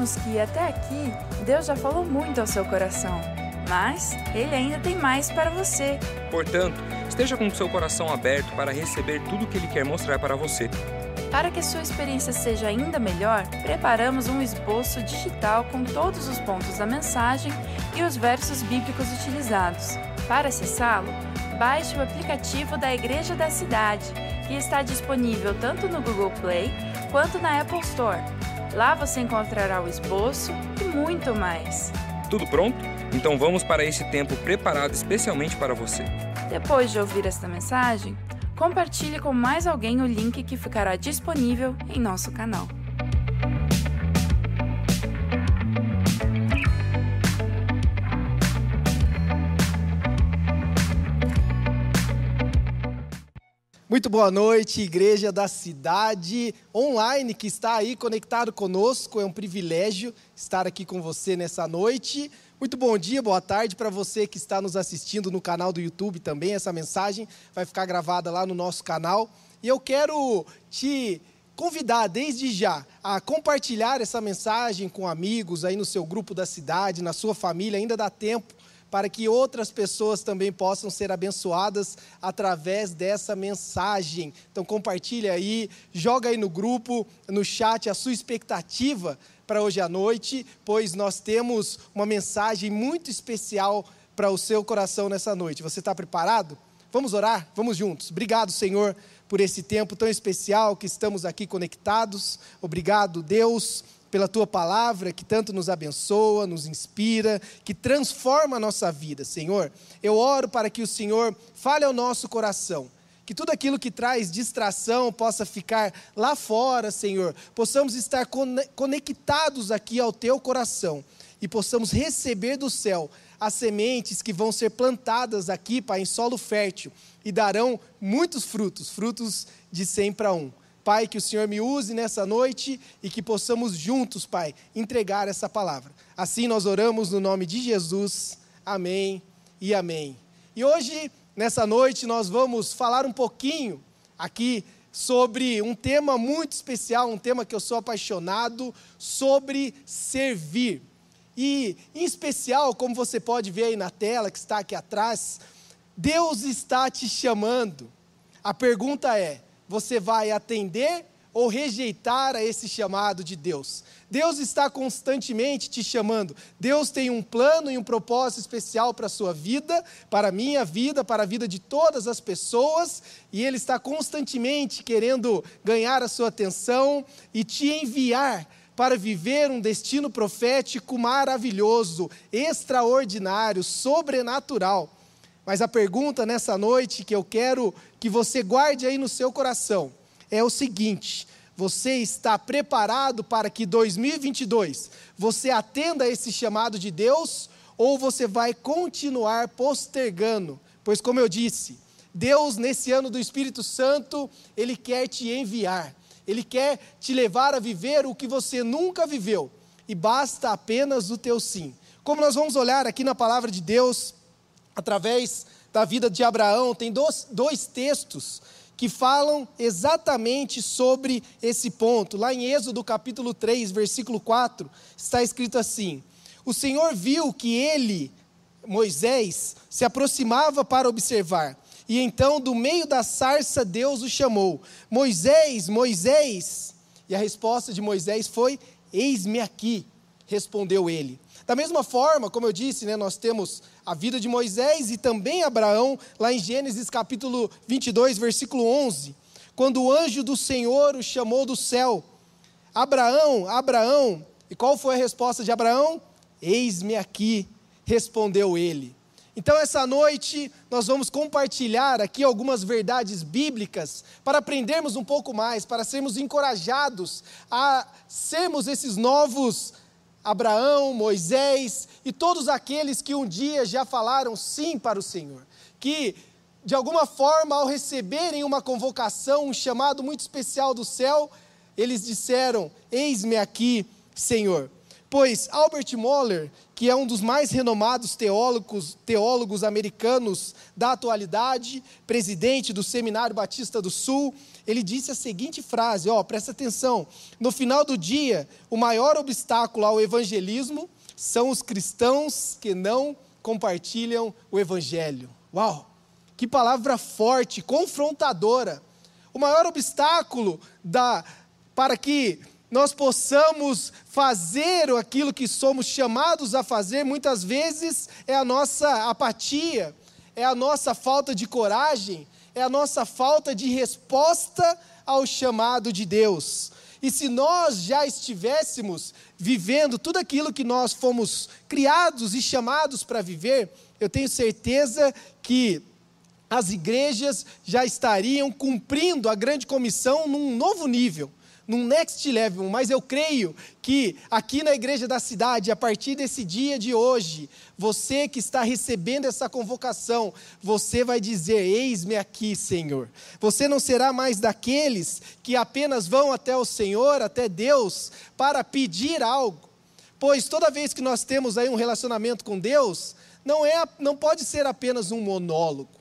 Sabemos que até aqui Deus já falou muito ao seu coração, mas Ele ainda tem mais para você. Portanto, esteja com o seu coração aberto para receber tudo o que Ele quer mostrar para você. Para que sua experiência seja ainda melhor, preparamos um esboço digital com todos os pontos da mensagem e os versos bíblicos utilizados. Para acessá-lo, baixe o aplicativo da Igreja da Cidade, que está disponível tanto no Google Play quanto na Apple Store. Lá você encontrará o esboço e muito mais. Tudo pronto? Então vamos para este tempo preparado especialmente para você. Depois de ouvir esta mensagem, compartilhe com mais alguém o link que ficará disponível em nosso canal. Muito boa noite, igreja da cidade online que está aí conectado conosco. É um privilégio estar aqui com você nessa noite. Muito bom dia, boa tarde para você que está nos assistindo no canal do YouTube também. Essa mensagem vai ficar gravada lá no nosso canal. E eu quero te convidar desde já a compartilhar essa mensagem com amigos aí no seu grupo da cidade, na sua família. Ainda dá tempo para que outras pessoas também possam ser abençoadas através dessa mensagem. Então compartilha aí, joga aí no grupo, no chat a sua expectativa para hoje à noite, pois nós temos uma mensagem muito especial para o seu coração nessa noite. Você está preparado? Vamos orar? Vamos juntos. Obrigado, Senhor, por esse tempo tão especial que estamos aqui conectados. Obrigado, Deus pela tua palavra que tanto nos abençoa, nos inspira, que transforma a nossa vida, Senhor. Eu oro para que o Senhor fale ao nosso coração. Que tudo aquilo que traz distração possa ficar lá fora, Senhor. Possamos estar conectados aqui ao teu coração e possamos receber do céu as sementes que vão ser plantadas aqui, Pai, em solo fértil e darão muitos frutos, frutos de cem para um. Pai, que o Senhor me use nessa noite e que possamos juntos, Pai, entregar essa palavra. Assim nós oramos no nome de Jesus. Amém e amém. E hoje, nessa noite, nós vamos falar um pouquinho aqui sobre um tema muito especial, um tema que eu sou apaixonado, sobre servir. E, em especial, como você pode ver aí na tela que está aqui atrás, Deus está te chamando. A pergunta é: você vai atender ou rejeitar a esse chamado de Deus. Deus está constantemente te chamando. Deus tem um plano e um propósito especial para a sua vida, para a minha vida, para a vida de todas as pessoas, e Ele está constantemente querendo ganhar a sua atenção e te enviar para viver um destino profético maravilhoso, extraordinário, sobrenatural. Mas a pergunta nessa noite que eu quero que você guarde aí no seu coração é o seguinte: você está preparado para que 2022 você atenda esse chamado de Deus ou você vai continuar postergando? Pois, como eu disse, Deus, nesse ano do Espírito Santo, Ele quer te enviar, Ele quer te levar a viver o que você nunca viveu, e basta apenas o teu sim. Como nós vamos olhar aqui na palavra de Deus, através da vida de Abraão, tem dois, dois textos que falam exatamente sobre esse ponto. Lá em Êxodo capítulo 3, versículo 4, está escrito assim: O Senhor viu que ele, Moisés, se aproximava para observar. E então, do meio da sarça, Deus o chamou: Moisés, Moisés. E a resposta de Moisés foi: Eis-me aqui, respondeu ele. Da mesma forma, como eu disse, né, nós temos a vida de Moisés e também Abraão, lá em Gênesis capítulo 22, versículo 11, quando o anjo do Senhor o chamou do céu. Abraão, Abraão, e qual foi a resposta de Abraão? Eis-me aqui, respondeu ele. Então, essa noite, nós vamos compartilhar aqui algumas verdades bíblicas para aprendermos um pouco mais, para sermos encorajados a sermos esses novos Abraão, Moisés e todos aqueles que um dia já falaram sim para o Senhor, que de alguma forma, ao receberem uma convocação, um chamado muito especial do céu, eles disseram: Eis-me aqui, Senhor. Pois Albert Moller, que é um dos mais renomados teólogos, teólogos americanos da atualidade, presidente do Seminário Batista do Sul, ele disse a seguinte frase: ó, presta atenção. No final do dia, o maior obstáculo ao evangelismo são os cristãos que não compartilham o evangelho. Uau! Que palavra forte, confrontadora. O maior obstáculo da, para que nós possamos fazer aquilo que somos chamados a fazer, muitas vezes é a nossa apatia, é a nossa falta de coragem, é a nossa falta de resposta ao chamado de Deus. E se nós já estivéssemos vivendo tudo aquilo que nós fomos criados e chamados para viver, eu tenho certeza que as igrejas já estariam cumprindo a grande comissão num novo nível num next level, mas eu creio que aqui na igreja da cidade, a partir desse dia de hoje, você que está recebendo essa convocação, você vai dizer: Eis-me aqui, Senhor. Você não será mais daqueles que apenas vão até o Senhor, até Deus, para pedir algo. Pois toda vez que nós temos aí um relacionamento com Deus, não, é, não pode ser apenas um monólogo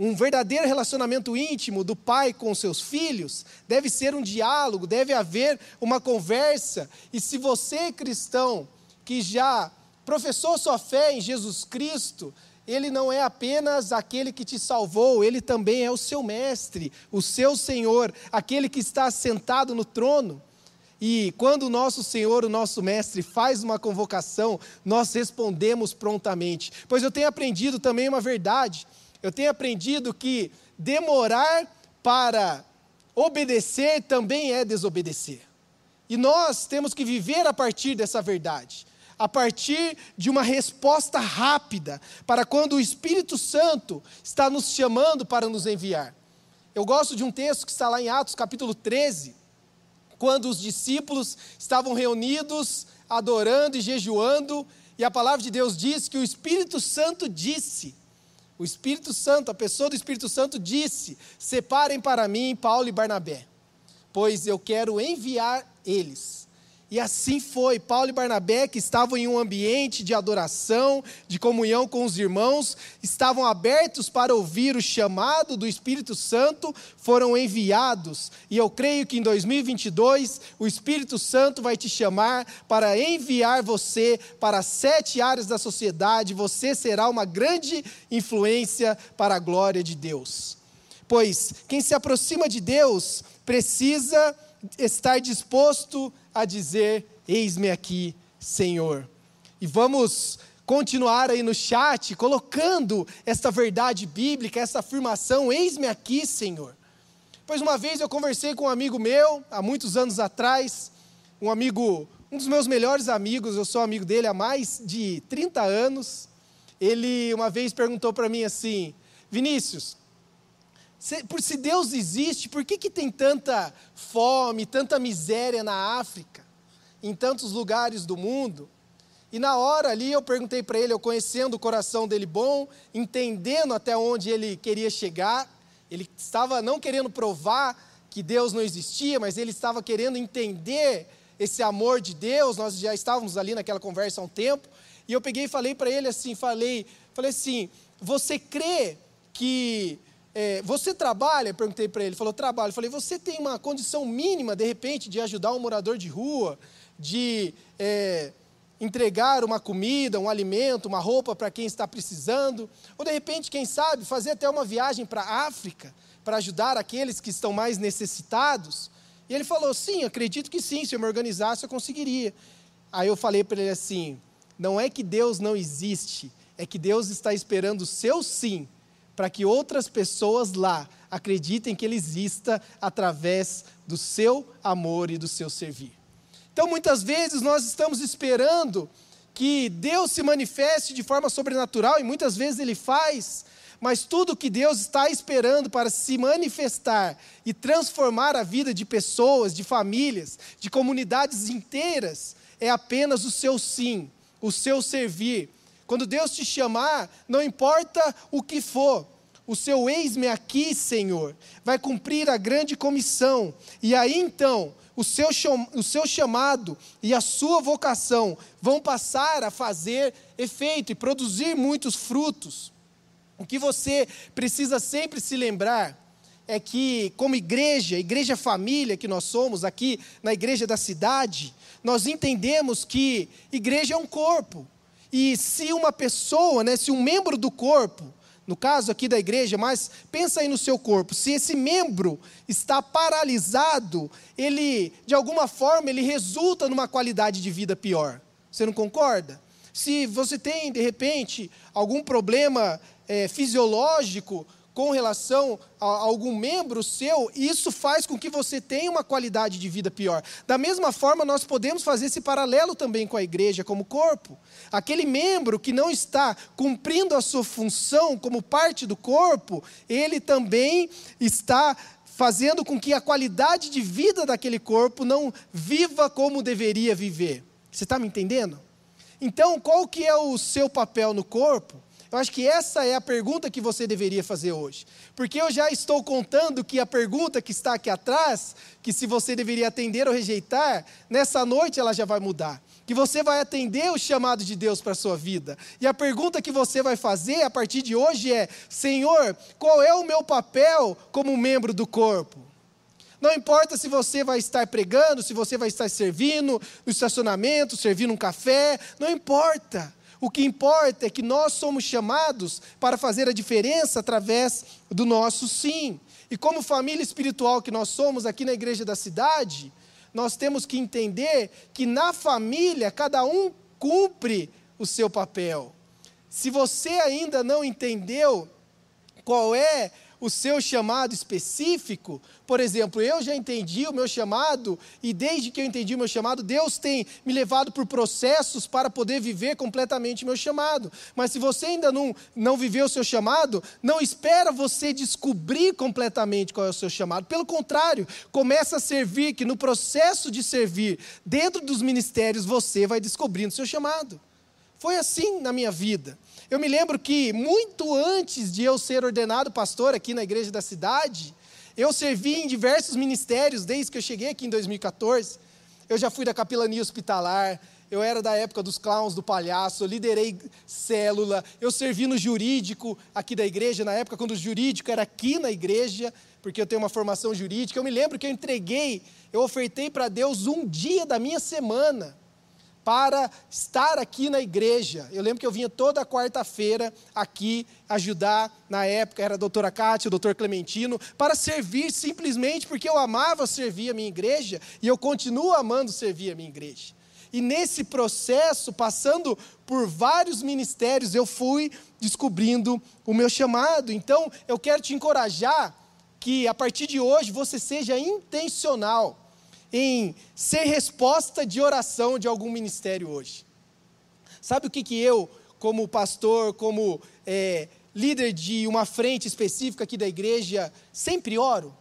um verdadeiro relacionamento íntimo do pai com seus filhos deve ser um diálogo, deve haver uma conversa. E se você, cristão, que já professou sua fé em Jesus Cristo, ele não é apenas aquele que te salvou, ele também é o seu mestre, o seu Senhor, aquele que está sentado no trono. E quando o nosso Senhor, o nosso Mestre, faz uma convocação, nós respondemos prontamente. Pois eu tenho aprendido também uma verdade eu tenho aprendido que demorar para obedecer também é desobedecer. E nós temos que viver a partir dessa verdade, a partir de uma resposta rápida para quando o Espírito Santo está nos chamando para nos enviar. Eu gosto de um texto que está lá em Atos capítulo 13, quando os discípulos estavam reunidos, adorando e jejuando, e a palavra de Deus diz que o Espírito Santo disse: o Espírito Santo, a pessoa do Espírito Santo disse: Separem para mim Paulo e Barnabé, pois eu quero enviar eles e assim foi. Paulo e Barnabé, que estavam em um ambiente de adoração, de comunhão com os irmãos, estavam abertos para ouvir o chamado do Espírito Santo, foram enviados. E eu creio que em 2022 o Espírito Santo vai te chamar para enviar você para sete áreas da sociedade. Você será uma grande influência para a glória de Deus. Pois quem se aproxima de Deus precisa estar disposto a dizer: Eis-me aqui, Senhor. E vamos continuar aí no chat colocando esta verdade bíblica, essa afirmação: Eis-me aqui, Senhor. Pois uma vez eu conversei com um amigo meu, há muitos anos atrás, um amigo, um dos meus melhores amigos, eu sou amigo dele há mais de 30 anos. Ele uma vez perguntou para mim assim: Vinícius, se, por se Deus existe, por que, que tem tanta fome, tanta miséria na África, em tantos lugares do mundo? E na hora ali eu perguntei para ele, eu conhecendo o coração dele bom, entendendo até onde ele queria chegar, ele estava não querendo provar que Deus não existia, mas ele estava querendo entender esse amor de Deus. Nós já estávamos ali naquela conversa há um tempo, e eu peguei e falei para ele assim, falei, falei assim: "Você crê que é, você trabalha? Perguntei para ele. Ele falou, trabalho. Eu falei, você tem uma condição mínima, de repente, de ajudar um morador de rua, de é, entregar uma comida, um alimento, uma roupa para quem está precisando? Ou, de repente, quem sabe, fazer até uma viagem para a África, para ajudar aqueles que estão mais necessitados? E ele falou, sim, acredito que sim, se eu me organizasse, eu conseguiria. Aí eu falei para ele assim: não é que Deus não existe, é que Deus está esperando o seu sim para que outras pessoas lá acreditem que Ele exista através do seu amor e do seu servir. Então, muitas vezes, nós estamos esperando que Deus se manifeste de forma sobrenatural, e muitas vezes Ele faz, mas tudo que Deus está esperando para se manifestar e transformar a vida de pessoas, de famílias, de comunidades inteiras, é apenas o seu sim, o seu servir, quando Deus te chamar, não importa o que for, o seu eis-me aqui, Senhor, vai cumprir a grande comissão, e aí então o seu, o seu chamado e a sua vocação vão passar a fazer efeito e produzir muitos frutos. O que você precisa sempre se lembrar é que, como igreja, igreja família que nós somos aqui na igreja da cidade, nós entendemos que igreja é um corpo. E se uma pessoa, né, se um membro do corpo, no caso aqui da igreja, mas pensa aí no seu corpo, se esse membro está paralisado, ele, de alguma forma, ele resulta numa qualidade de vida pior. Você não concorda? Se você tem, de repente, algum problema é, fisiológico, com relação a algum membro seu, isso faz com que você tenha uma qualidade de vida pior. Da mesma forma, nós podemos fazer esse paralelo também com a igreja como corpo. Aquele membro que não está cumprindo a sua função como parte do corpo, ele também está fazendo com que a qualidade de vida daquele corpo não viva como deveria viver. Você está me entendendo? Então, qual que é o seu papel no corpo? Eu acho que essa é a pergunta que você deveria fazer hoje. Porque eu já estou contando que a pergunta que está aqui atrás, que se você deveria atender ou rejeitar, nessa noite ela já vai mudar. Que você vai atender o chamado de Deus para a sua vida. E a pergunta que você vai fazer a partir de hoje é: Senhor, qual é o meu papel como membro do corpo? Não importa se você vai estar pregando, se você vai estar servindo no estacionamento, servindo um café, não importa. O que importa é que nós somos chamados para fazer a diferença através do nosso sim. E como família espiritual que nós somos aqui na igreja da cidade, nós temos que entender que na família cada um cumpre o seu papel. Se você ainda não entendeu qual é o seu chamado específico. Por exemplo, eu já entendi o meu chamado, e desde que eu entendi o meu chamado, Deus tem me levado por processos para poder viver completamente o meu chamado. Mas se você ainda não, não viveu o seu chamado, não espera você descobrir completamente qual é o seu chamado. Pelo contrário, começa a servir, que no processo de servir, dentro dos ministérios, você vai descobrindo o seu chamado. Foi assim na minha vida. Eu me lembro que, muito antes de eu ser ordenado pastor aqui na igreja da cidade, eu servi em diversos ministérios desde que eu cheguei aqui em 2014. Eu já fui da capelania hospitalar, eu era da época dos clowns do palhaço, eu liderei célula, eu servi no jurídico aqui da igreja, na época quando o jurídico era aqui na igreja, porque eu tenho uma formação jurídica. Eu me lembro que eu entreguei, eu ofertei para Deus um dia da minha semana para estar aqui na igreja. Eu lembro que eu vinha toda quarta-feira aqui ajudar, na época era a doutora Cátia, o doutor Clementino, para servir simplesmente porque eu amava servir a minha igreja e eu continuo amando servir a minha igreja. E nesse processo, passando por vários ministérios, eu fui descobrindo o meu chamado. Então, eu quero te encorajar que a partir de hoje você seja intencional em ser resposta de oração de algum ministério hoje. Sabe o que, que eu, como pastor, como é, líder de uma frente específica aqui da igreja, sempre oro?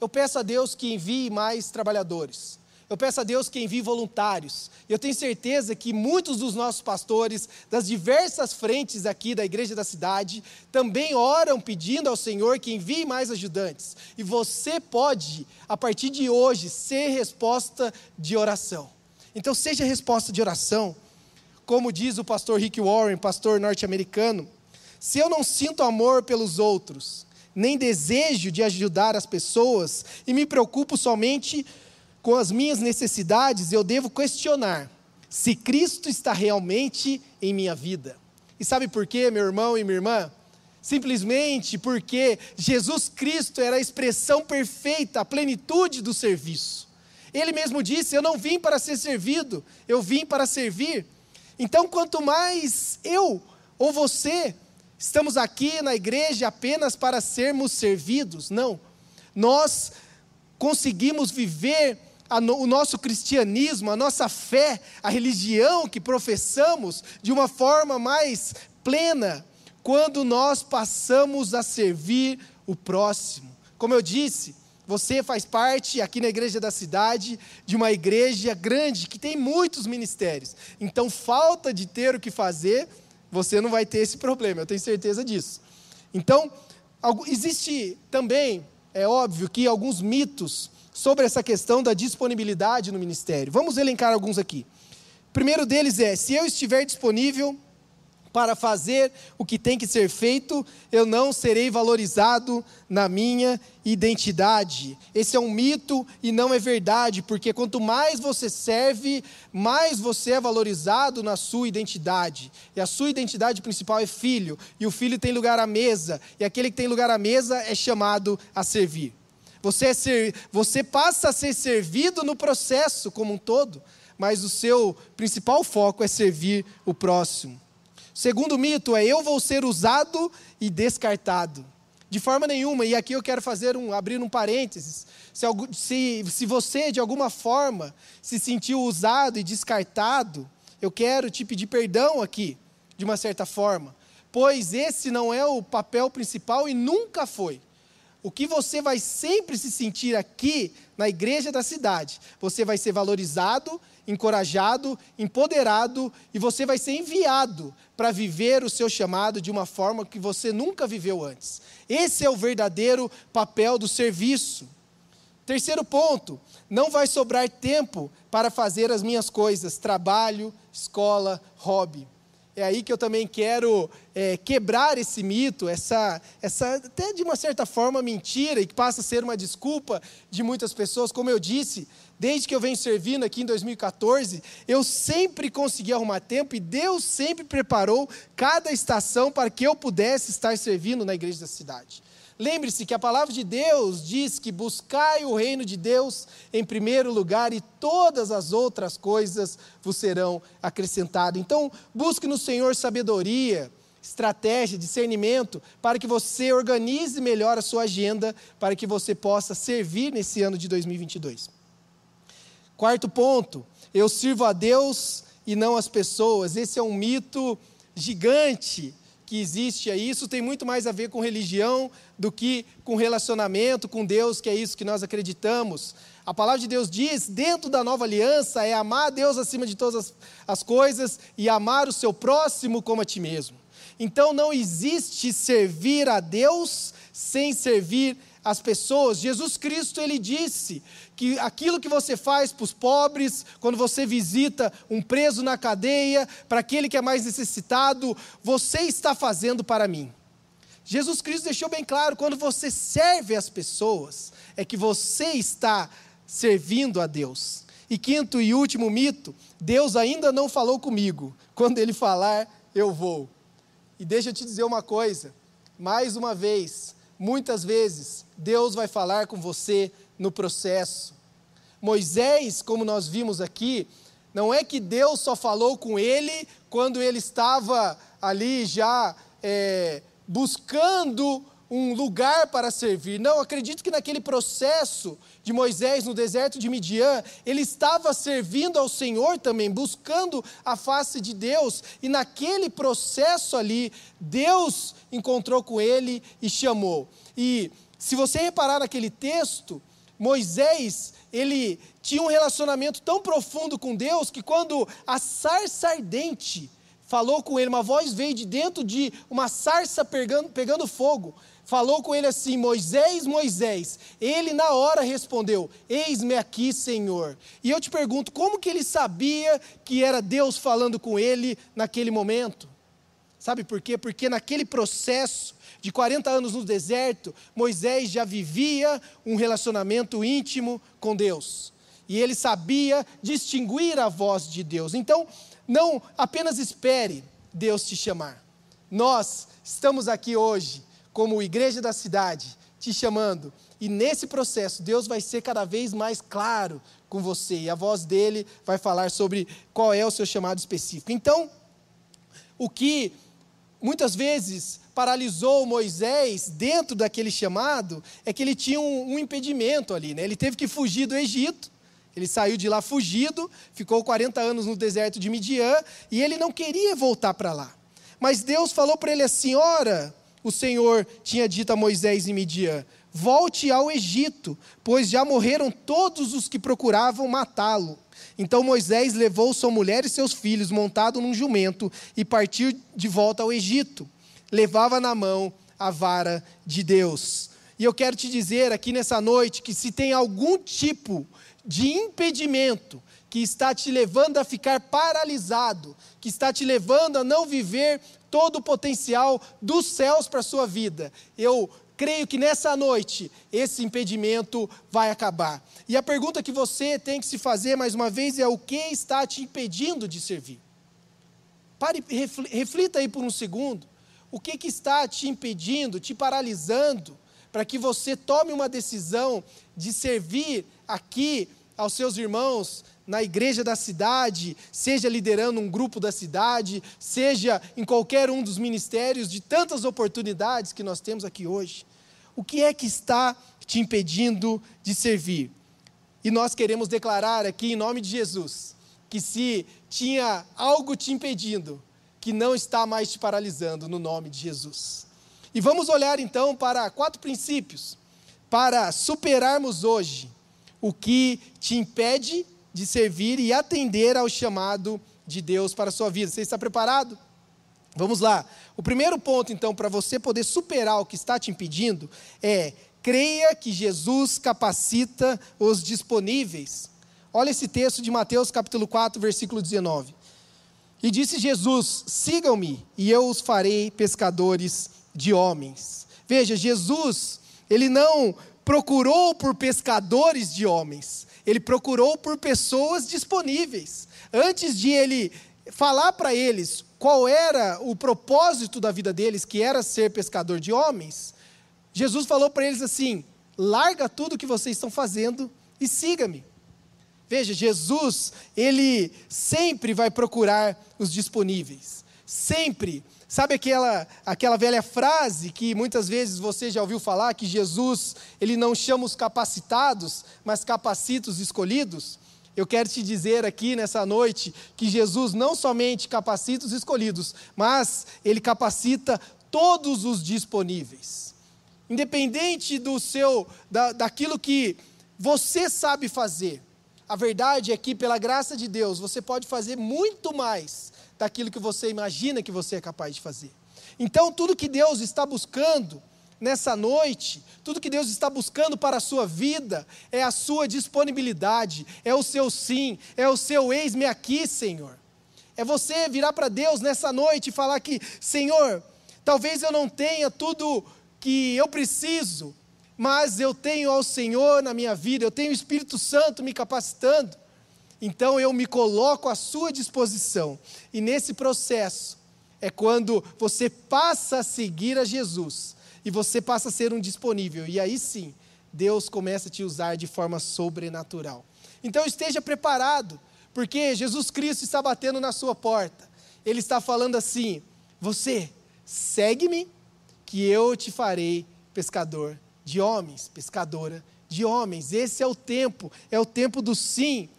Eu peço a Deus que envie mais trabalhadores. Eu peço a Deus que envie voluntários. Eu tenho certeza que muitos dos nossos pastores, das diversas frentes aqui da igreja da cidade, também oram pedindo ao Senhor que envie mais ajudantes. E você pode, a partir de hoje, ser resposta de oração. Então, seja resposta de oração. Como diz o pastor Rick Warren, pastor norte-americano, se eu não sinto amor pelos outros, nem desejo de ajudar as pessoas, e me preocupo somente com as minhas necessidades, eu devo questionar se Cristo está realmente em minha vida. E sabe por quê, meu irmão e minha irmã? Simplesmente porque Jesus Cristo era a expressão perfeita, a plenitude do serviço. Ele mesmo disse: Eu não vim para ser servido, eu vim para servir. Então, quanto mais eu ou você estamos aqui na igreja apenas para sermos servidos, não. Nós conseguimos viver no, o nosso cristianismo, a nossa fé, a religião que professamos de uma forma mais plena, quando nós passamos a servir o próximo. Como eu disse, você faz parte aqui na igreja da cidade de uma igreja grande que tem muitos ministérios. Então, falta de ter o que fazer, você não vai ter esse problema, eu tenho certeza disso. Então, existe também, é óbvio, que alguns mitos sobre essa questão da disponibilidade no ministério. Vamos elencar alguns aqui. O primeiro deles é: se eu estiver disponível para fazer o que tem que ser feito, eu não serei valorizado na minha identidade. Esse é um mito e não é verdade, porque quanto mais você serve, mais você é valorizado na sua identidade. E a sua identidade principal é filho, e o filho tem lugar à mesa, e aquele que tem lugar à mesa é chamado a servir. Você, é ser, você passa a ser servido no processo como um todo, mas o seu principal foco é servir o próximo. Segundo mito é eu vou ser usado e descartado. De forma nenhuma, e aqui eu quero fazer um, abrir um parênteses. Se, se, se você de alguma forma se sentiu usado e descartado, eu quero te pedir perdão aqui, de uma certa forma, pois esse não é o papel principal e nunca foi. O que você vai sempre se sentir aqui na igreja da cidade, você vai ser valorizado encorajado, empoderado e você vai ser enviado para viver o seu chamado de uma forma que você nunca viveu antes. Esse é o verdadeiro papel do serviço. Terceiro ponto, não vai sobrar tempo para fazer as minhas coisas, trabalho, escola, hobby. É aí que eu também quero é, quebrar esse mito, essa, essa, até de uma certa forma, mentira, e que passa a ser uma desculpa de muitas pessoas. Como eu disse, desde que eu venho servindo aqui em 2014, eu sempre consegui arrumar tempo e Deus sempre preparou cada estação para que eu pudesse estar servindo na igreja da cidade. Lembre-se que a palavra de Deus diz que buscai o reino de Deus em primeiro lugar e todas as outras coisas vos serão acrescentadas. Então, busque no Senhor sabedoria, estratégia, discernimento, para que você organize melhor a sua agenda, para que você possa servir nesse ano de 2022. Quarto ponto, eu sirvo a Deus e não as pessoas. Esse é um mito gigante que existe aí. Isso tem muito mais a ver com religião do que com relacionamento com Deus, que é isso que nós acreditamos. A palavra de Deus diz, dentro da nova aliança, é amar a Deus acima de todas as, as coisas e amar o seu próximo como a ti mesmo. Então não existe servir a Deus sem servir as pessoas. Jesus Cristo ele disse que aquilo que você faz para os pobres, quando você visita um preso na cadeia, para aquele que é mais necessitado, você está fazendo para mim. Jesus Cristo deixou bem claro: quando você serve as pessoas, é que você está servindo a Deus. E quinto e último mito: Deus ainda não falou comigo. Quando Ele falar, eu vou. E deixa eu te dizer uma coisa: mais uma vez, muitas vezes, Deus vai falar com você no processo. Moisés, como nós vimos aqui, não é que Deus só falou com ele quando ele estava ali já é, buscando um lugar para servir. Não, acredito que naquele processo de Moisés no deserto de Midian, ele estava servindo ao Senhor também, buscando a face de Deus, e naquele processo ali, Deus encontrou com ele e chamou. E se você reparar naquele texto, Moisés, ele tinha um relacionamento tão profundo com Deus que quando a sarça ardente falou com ele, uma voz veio de dentro de uma sarça pegando, pegando fogo, falou com ele assim: Moisés, Moisés. Ele na hora respondeu: Eis-me aqui, Senhor. E eu te pergunto, como que ele sabia que era Deus falando com ele naquele momento? Sabe por quê? Porque naquele processo de 40 anos no deserto, Moisés já vivia um relacionamento íntimo com Deus. E ele sabia distinguir a voz de Deus. Então, não apenas espere Deus te chamar. Nós estamos aqui hoje, como igreja da cidade, te chamando. E nesse processo, Deus vai ser cada vez mais claro com você. E a voz dele vai falar sobre qual é o seu chamado específico. Então, o que muitas vezes paralisou Moisés dentro daquele chamado é que ele tinha um, um impedimento ali, né? Ele teve que fugir do Egito. Ele saiu de lá fugido, ficou 40 anos no deserto de Midian e ele não queria voltar para lá. Mas Deus falou para ele assim: Ora, o Senhor tinha dito a Moisés em Midian: Volte ao Egito, pois já morreram todos os que procuravam matá-lo. Então Moisés levou sua mulher e seus filhos montado num jumento e partiu de volta ao Egito. Levava na mão a vara de Deus. E eu quero te dizer aqui nessa noite que se tem algum tipo de impedimento que está te levando a ficar paralisado, que está te levando a não viver todo o potencial dos céus para a sua vida, eu creio que nessa noite esse impedimento vai acabar. E a pergunta que você tem que se fazer mais uma vez é: o que está te impedindo de servir? Pare, reflita aí por um segundo. O que, que está te impedindo, te paralisando, para que você tome uma decisão de servir aqui aos seus irmãos na igreja da cidade, seja liderando um grupo da cidade, seja em qualquer um dos ministérios de tantas oportunidades que nós temos aqui hoje. O que é que está te impedindo de servir? E nós queremos declarar aqui em nome de Jesus que se tinha algo te impedindo, que não está mais te paralisando no nome de Jesus. E vamos olhar então para quatro princípios para superarmos hoje o que te impede de servir e atender ao chamado de Deus para a sua vida. Você está preparado? Vamos lá. O primeiro ponto, então, para você poder superar o que está te impedindo é creia que Jesus capacita os disponíveis. Olha esse texto de Mateus capítulo 4, versículo 19. E disse Jesus: Sigam-me, e eu os farei pescadores de homens. Veja, Jesus, ele não procurou por pescadores de homens, ele procurou por pessoas disponíveis. Antes de ele falar para eles qual era o propósito da vida deles, que era ser pescador de homens, Jesus falou para eles assim: larga tudo que vocês estão fazendo e siga-me. Veja, Jesus, ele sempre vai procurar os disponíveis. Sempre. Sabe aquela, aquela velha frase que muitas vezes você já ouviu falar, que Jesus, ele não chama os capacitados, mas capacita os escolhidos? Eu quero te dizer aqui nessa noite que Jesus não somente capacita os escolhidos, mas ele capacita todos os disponíveis. Independente do seu da, daquilo que você sabe fazer. A verdade é que pela graça de Deus, você pode fazer muito mais daquilo que você imagina que você é capaz de fazer. Então, tudo que Deus está buscando nessa noite, tudo que Deus está buscando para a sua vida é a sua disponibilidade, é o seu sim, é o seu eis-me aqui, Senhor. É você virar para Deus nessa noite e falar que, Senhor, talvez eu não tenha tudo que eu preciso, mas eu tenho ao Senhor na minha vida, eu tenho o Espírito Santo me capacitando. Então eu me coloco à sua disposição. E nesse processo é quando você passa a seguir a Jesus e você passa a ser um disponível. E aí sim, Deus começa a te usar de forma sobrenatural. Então esteja preparado, porque Jesus Cristo está batendo na sua porta. Ele está falando assim: você segue-me, que eu te farei pescador de homens, pescadora de homens. Esse é o tempo, é o tempo do sim.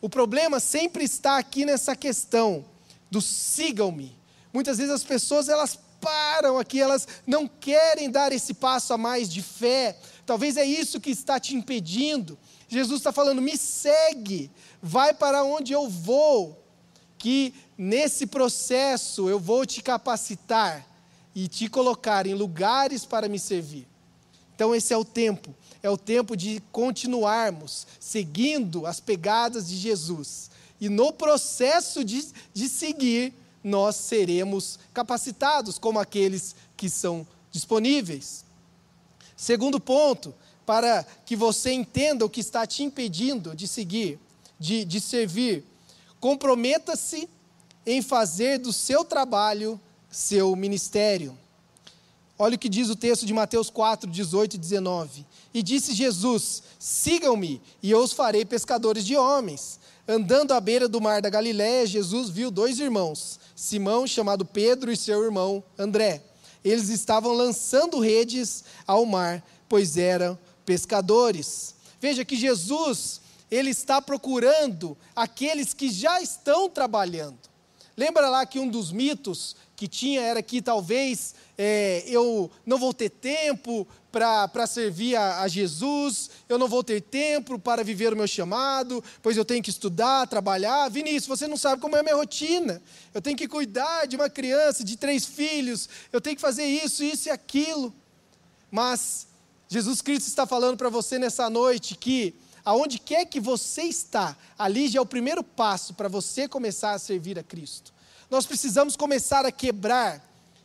O problema sempre está aqui nessa questão do sigam-me. Muitas vezes as pessoas elas param aqui, elas não querem dar esse passo a mais de fé. Talvez é isso que está te impedindo. Jesus está falando: me segue, vai para onde eu vou, que nesse processo eu vou te capacitar e te colocar em lugares para me servir. Então, esse é o tempo é o tempo de continuarmos seguindo as pegadas de Jesus. E no processo de, de seguir, nós seremos capacitados como aqueles que são disponíveis. Segundo ponto, para que você entenda o que está te impedindo de seguir, de, de servir, comprometa-se em fazer do seu trabalho seu ministério. Olha o que diz o texto de Mateus 4, 18 e 19. E disse Jesus: Sigam-me, e eu os farei pescadores de homens. Andando à beira do mar da Galiléia, Jesus viu dois irmãos, Simão, chamado Pedro, e seu irmão André. Eles estavam lançando redes ao mar, pois eram pescadores. Veja que Jesus, ele está procurando aqueles que já estão trabalhando. Lembra lá que um dos mitos que tinha era que talvez é, eu não vou ter tempo para servir a, a, Jesus, eu não vou ter tempo para viver o meu chamado, pois eu tenho que estudar, trabalhar. Vinícius, você não sabe como é a minha rotina. Eu tenho que cuidar de uma criança, de três filhos, eu tenho que fazer isso, isso e aquilo. Mas Jesus Cristo está falando para você nessa noite que aonde quer que você está, ali já é o primeiro passo para você começar a servir a Cristo. Nós precisamos começar a quebrar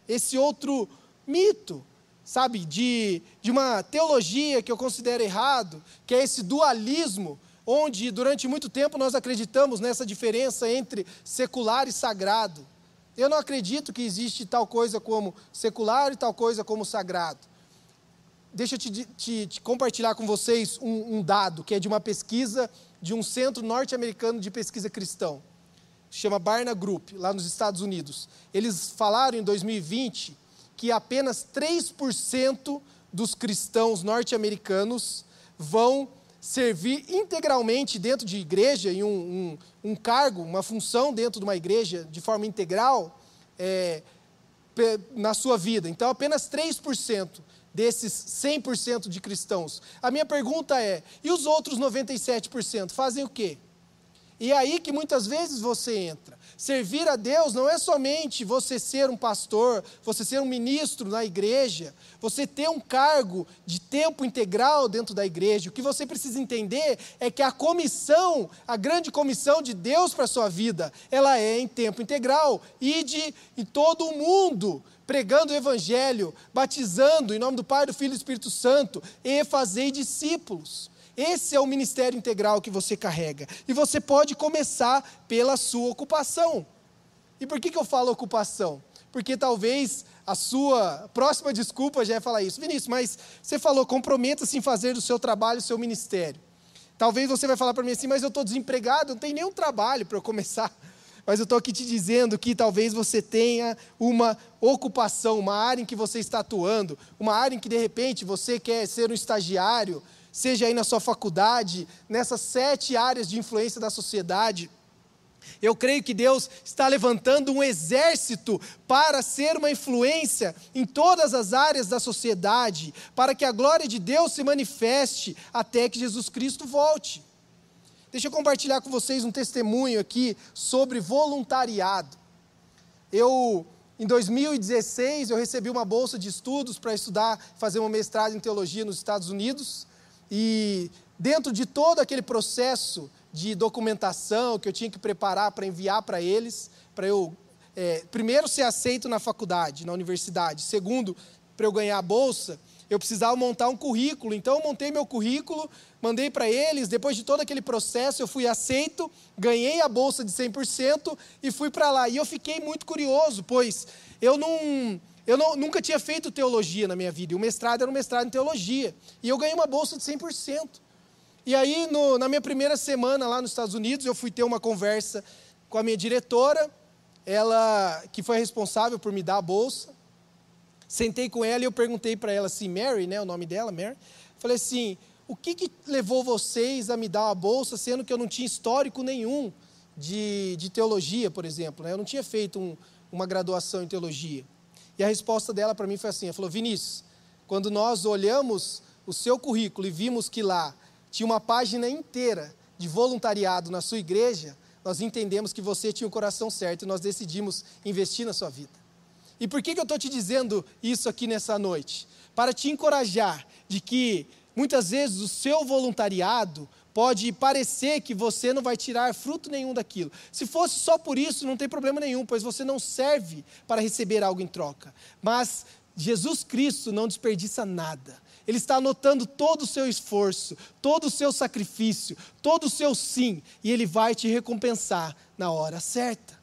esse outro mito, sabe, de, de uma teologia que eu considero errado, que é esse dualismo, onde durante muito tempo nós acreditamos nessa diferença entre secular e sagrado. Eu não acredito que existe tal coisa como secular e tal coisa como sagrado. Deixa eu te, te, te compartilhar com vocês um, um, dado que é de uma pesquisa de um centro norte-americano de pesquisa cristão. Chama Barna Group, lá nos Estados Unidos. Eles falaram em 2020 que apenas 3% dos cristãos norte-americanos vão servir integralmente dentro de igreja, em um, um, um, cargo, uma função dentro de uma igreja, de forma integral, é, na sua vida. Então, apenas 3% desses 100% de cristãos. A minha pergunta é: e os outros 97% fazem o quê? E é aí que muitas vezes você entra. Servir a Deus não é somente você ser um pastor, você ser um ministro na igreja, você ter um cargo de tempo integral dentro da igreja. O que você precisa entender é que a comissão, a grande comissão de Deus para a sua vida, ela é em tempo integral. e de em todo o mundo, pregando o Evangelho, batizando em nome do Pai, do Filho e do Espírito Santo, e fazei discípulos. Esse é o ministério integral que você carrega. E você pode começar pela sua ocupação. E por que, que eu falo ocupação? Porque talvez a sua próxima desculpa já é falar isso. Vinícius, mas você falou, comprometa-se em fazer do seu trabalho o seu ministério. Talvez você vai falar para mim assim, mas eu estou desempregado, não tenho nenhum trabalho para eu começar mas eu estou aqui te dizendo que talvez você tenha uma ocupação, uma área em que você está atuando, uma área em que de repente você quer ser um estagiário, seja aí na sua faculdade, nessas sete áreas de influência da sociedade. Eu creio que Deus está levantando um exército para ser uma influência em todas as áreas da sociedade, para que a glória de Deus se manifeste até que Jesus Cristo volte. Deixa eu compartilhar com vocês um testemunho aqui sobre voluntariado. Eu, em 2016, eu recebi uma bolsa de estudos para estudar, fazer uma mestrado em teologia nos Estados Unidos. E dentro de todo aquele processo de documentação que eu tinha que preparar para enviar para eles, para eu, é, primeiro, ser aceito na faculdade, na universidade, segundo, para eu ganhar a bolsa, eu precisava montar um currículo. Então, eu montei meu currículo, mandei para eles. Depois de todo aquele processo, eu fui aceito, ganhei a bolsa de 100% e fui para lá. E eu fiquei muito curioso, pois eu não. Eu não, nunca tinha feito teologia na minha vida, e o mestrado era um mestrado em teologia. E eu ganhei uma bolsa de 100%. E aí, no, na minha primeira semana lá nos Estados Unidos, eu fui ter uma conversa com a minha diretora, ela que foi responsável por me dar a bolsa. Sentei com ela e eu perguntei para ela assim, Mary, né, o nome dela, Mary. Falei assim, o que, que levou vocês a me dar uma bolsa, sendo que eu não tinha histórico nenhum de, de teologia, por exemplo, né? Eu não tinha feito um, uma graduação em teologia. E a resposta dela para mim foi assim, ela falou, Vinícius, quando nós olhamos o seu currículo e vimos que lá tinha uma página inteira de voluntariado na sua igreja, nós entendemos que você tinha o coração certo e nós decidimos investir na sua vida. E por que, que eu estou te dizendo isso aqui nessa noite? Para te encorajar de que muitas vezes o seu voluntariado pode parecer que você não vai tirar fruto nenhum daquilo. Se fosse só por isso, não tem problema nenhum, pois você não serve para receber algo em troca. Mas Jesus Cristo não desperdiça nada. Ele está anotando todo o seu esforço, todo o seu sacrifício, todo o seu sim, e ele vai te recompensar na hora certa.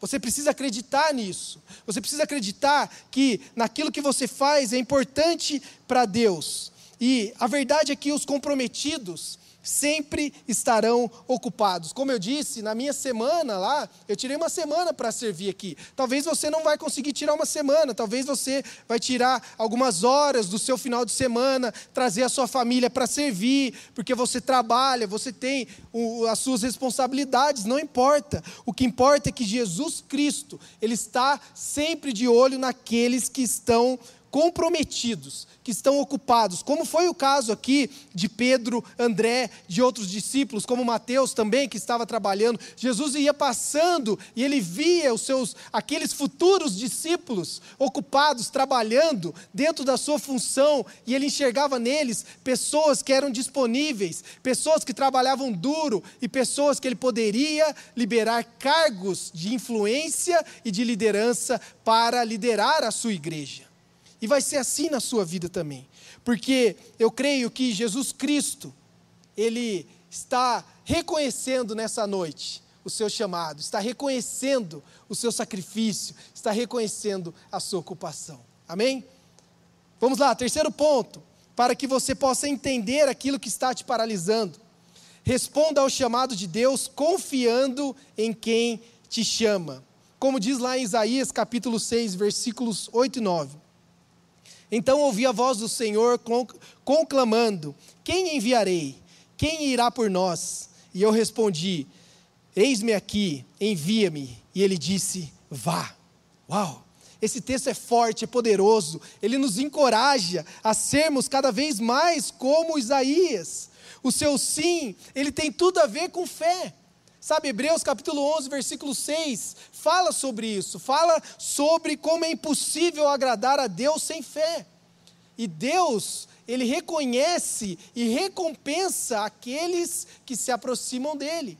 Você precisa acreditar nisso. Você precisa acreditar que naquilo que você faz é importante para Deus. E a verdade é que os comprometidos, sempre estarão ocupados. Como eu disse, na minha semana lá, eu tirei uma semana para servir aqui. Talvez você não vai conseguir tirar uma semana, talvez você vai tirar algumas horas do seu final de semana, trazer a sua família para servir, porque você trabalha, você tem as suas responsabilidades, não importa. O que importa é que Jesus Cristo, ele está sempre de olho naqueles que estão comprometidos, que estão ocupados, como foi o caso aqui de Pedro, André, de outros discípulos, como Mateus também, que estava trabalhando. Jesus ia passando e ele via os seus aqueles futuros discípulos ocupados trabalhando dentro da sua função, e ele enxergava neles pessoas que eram disponíveis, pessoas que trabalhavam duro e pessoas que ele poderia liberar cargos de influência e de liderança para liderar a sua igreja. E vai ser assim na sua vida também. Porque eu creio que Jesus Cristo, Ele está reconhecendo nessa noite o seu chamado, está reconhecendo o seu sacrifício, está reconhecendo a sua ocupação. Amém? Vamos lá, terceiro ponto, para que você possa entender aquilo que está te paralisando. Responda ao chamado de Deus confiando em quem te chama. Como diz lá em Isaías capítulo 6, versículos 8 e 9. Então ouvi a voz do Senhor conclamando: Quem enviarei? Quem irá por nós? E eu respondi: Eis-me aqui, envia-me. E ele disse: Vá. Uau! Esse texto é forte, é poderoso, ele nos encoraja a sermos cada vez mais como Isaías. O seu sim, ele tem tudo a ver com fé. Sabe, Hebreus capítulo 11, versículo 6, fala sobre isso, fala sobre como é impossível agradar a Deus sem fé. E Deus, ele reconhece e recompensa aqueles que se aproximam dele.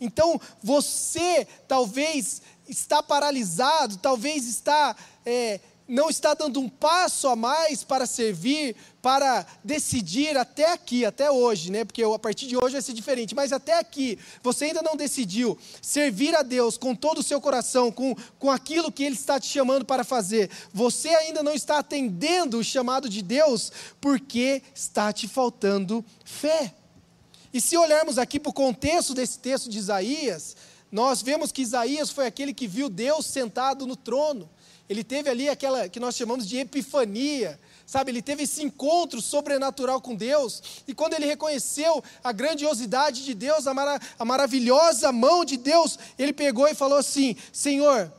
Então, você talvez está paralisado, talvez está é, não está dando um passo a mais para servir, para decidir até aqui, até hoje, né? Porque a partir de hoje vai ser diferente, mas até aqui, você ainda não decidiu servir a Deus com todo o seu coração, com, com aquilo que Ele está te chamando para fazer. Você ainda não está atendendo o chamado de Deus porque está te faltando fé. E se olharmos aqui para o contexto desse texto de Isaías, nós vemos que Isaías foi aquele que viu Deus sentado no trono. Ele teve ali aquela que nós chamamos de epifania, sabe? Ele teve esse encontro sobrenatural com Deus, e quando ele reconheceu a grandiosidade de Deus, a, mara, a maravilhosa mão de Deus, ele pegou e falou assim: Senhor,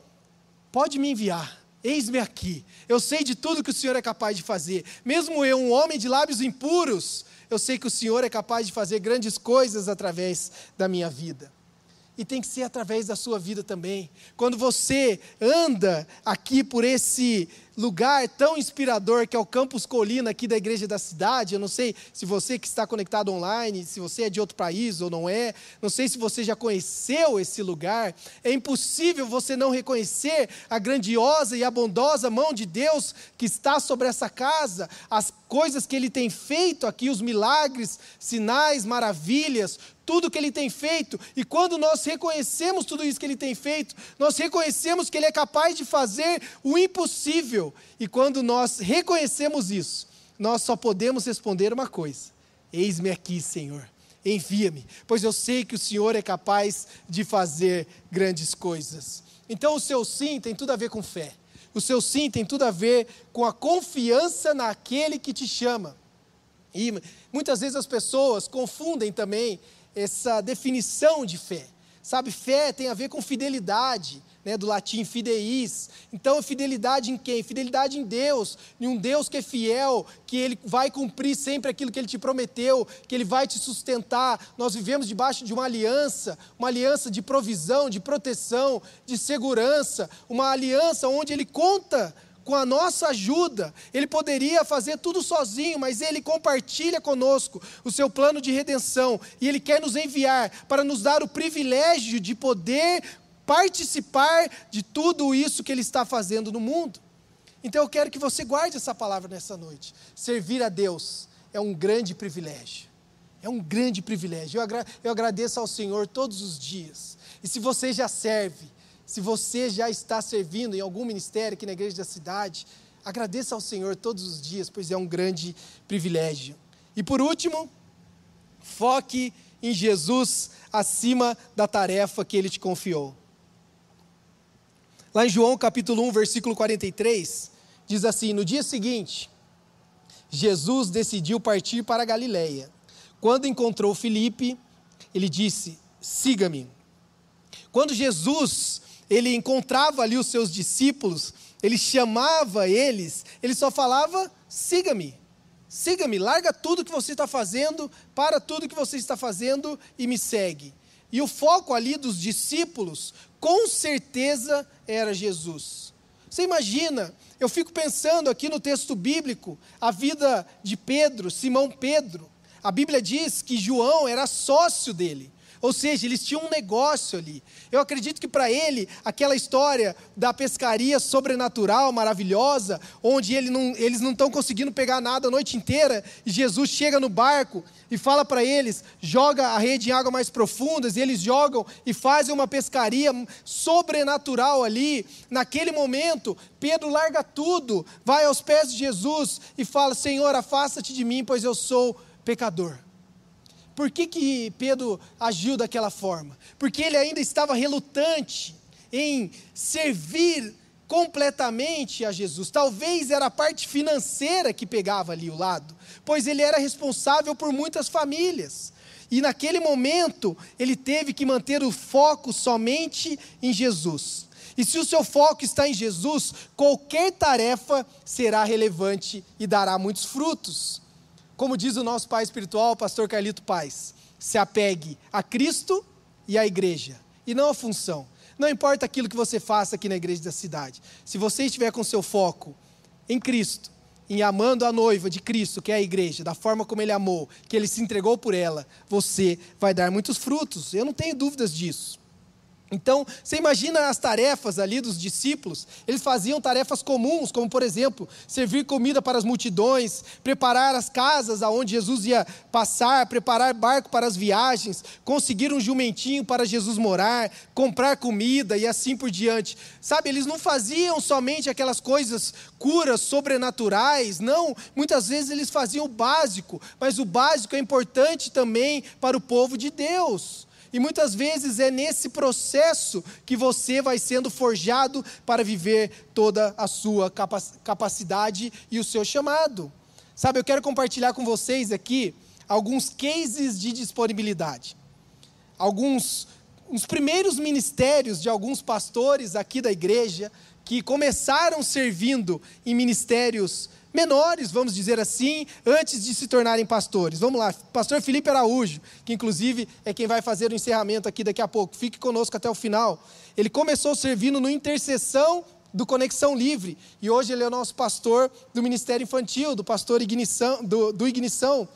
pode me enviar. Eis-me aqui. Eu sei de tudo que o Senhor é capaz de fazer. Mesmo eu, um homem de lábios impuros, eu sei que o Senhor é capaz de fazer grandes coisas através da minha vida e tem que ser através da sua vida também. Quando você anda aqui por esse lugar tão inspirador que é o Campus Colina aqui da Igreja da Cidade. Eu não sei se você que está conectado online, se você é de outro país ou não é. Não sei se você já conheceu esse lugar. É impossível você não reconhecer a grandiosa e a bondosa mão de Deus que está sobre essa casa, as coisas que ele tem feito aqui, os milagres, sinais, maravilhas, tudo que ele tem feito, e quando nós reconhecemos tudo isso que ele tem feito, nós reconhecemos que ele é capaz de fazer o impossível e quando nós reconhecemos isso, nós só podemos responder uma coisa: Eis-me aqui, Senhor. Envia-me, pois eu sei que o Senhor é capaz de fazer grandes coisas. Então, o seu sim tem tudo a ver com fé. O seu sim tem tudo a ver com a confiança naquele que te chama. E muitas vezes as pessoas confundem também essa definição de fé. Sabe, fé tem a ver com fidelidade, né, do latim fideis. Então, fidelidade em quem? Fidelidade em Deus, em um Deus que é fiel, que Ele vai cumprir sempre aquilo que Ele te prometeu, que Ele vai te sustentar. Nós vivemos debaixo de uma aliança, uma aliança de provisão, de proteção, de segurança, uma aliança onde Ele conta com a nossa ajuda. Ele poderia fazer tudo sozinho, mas Ele compartilha conosco o seu plano de redenção e Ele quer nos enviar para nos dar o privilégio de poder participar de tudo isso que Ele está fazendo no mundo. Então eu quero que você guarde essa palavra nessa noite. Servir a Deus é um grande privilégio. É um grande privilégio. Eu, agra eu agradeço ao Senhor todos os dias. E se você já serve, se você já está servindo em algum ministério aqui na igreja da cidade, agradeça ao Senhor todos os dias, pois é um grande privilégio. E por último, foque em Jesus acima da tarefa que ele te confiou. Lá em João capítulo 1, versículo 43, diz assim: No dia seguinte, Jesus decidiu partir para a Galiléia. Quando encontrou Filipe, ele disse: Siga-me. Quando Jesus ele encontrava ali os seus discípulos, ele chamava eles, ele só falava: siga-me, siga-me, larga tudo que você está fazendo, para tudo que você está fazendo e me segue. E o foco ali dos discípulos, com certeza, era Jesus. Você imagina, eu fico pensando aqui no texto bíblico, a vida de Pedro, Simão Pedro. A Bíblia diz que João era sócio dele. Ou seja, eles tinham um negócio ali. Eu acredito que para ele, aquela história da pescaria sobrenatural, maravilhosa, onde ele não, eles não estão conseguindo pegar nada a noite inteira, e Jesus chega no barco e fala para eles: joga a rede em águas mais profundas, e eles jogam e fazem uma pescaria sobrenatural ali. Naquele momento, Pedro larga tudo, vai aos pés de Jesus e fala: Senhor, afasta-te de mim, pois eu sou pecador. Por que, que Pedro agiu daquela forma? Porque ele ainda estava relutante em servir completamente a Jesus. Talvez era a parte financeira que pegava ali o lado, pois ele era responsável por muitas famílias. E naquele momento, ele teve que manter o foco somente em Jesus. E se o seu foco está em Jesus, qualquer tarefa será relevante e dará muitos frutos. Como diz o nosso pai espiritual, pastor Carlito Paz, se apegue a Cristo e à igreja, e não à função. Não importa aquilo que você faça aqui na igreja da cidade. Se você estiver com seu foco em Cristo, em amando a noiva de Cristo, que é a igreja, da forma como ele amou, que ele se entregou por ela, você vai dar muitos frutos. Eu não tenho dúvidas disso. Então, você imagina as tarefas ali dos discípulos? Eles faziam tarefas comuns, como por exemplo, servir comida para as multidões, preparar as casas aonde Jesus ia passar, preparar barco para as viagens, conseguir um jumentinho para Jesus morar, comprar comida e assim por diante. Sabe, eles não faziam somente aquelas coisas curas sobrenaturais, não, muitas vezes eles faziam o básico, mas o básico é importante também para o povo de Deus. E muitas vezes é nesse processo que você vai sendo forjado para viver toda a sua capacidade e o seu chamado. Sabe, eu quero compartilhar com vocês aqui alguns cases de disponibilidade. Alguns os primeiros ministérios de alguns pastores aqui da igreja que começaram servindo em ministérios menores, vamos dizer assim, antes de se tornarem pastores. Vamos lá, pastor Felipe Araújo, que inclusive é quem vai fazer o encerramento aqui daqui a pouco. Fique conosco até o final. Ele começou servindo no intercessão do Conexão Livre e hoje ele é o nosso pastor do Ministério Infantil, do pastor Ignição, do, do Ignição.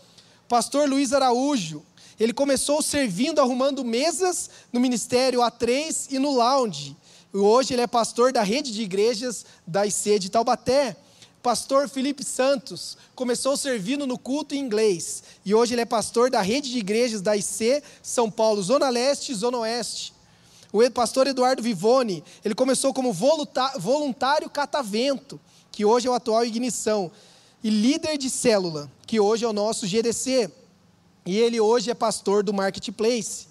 Pastor Luiz Araújo, ele começou servindo, arrumando mesas no Ministério A3 e no Lounge. Hoje ele é pastor da rede de igrejas da IC de Taubaté pastor Felipe Santos começou servindo no culto em inglês e hoje ele é pastor da rede de igrejas da IC São Paulo, Zona Leste e Zona Oeste. O pastor Eduardo Vivone, ele começou como voluntário catavento, que hoje é o atual Ignição, e líder de célula, que hoje é o nosso GDC. E ele hoje é pastor do Marketplace.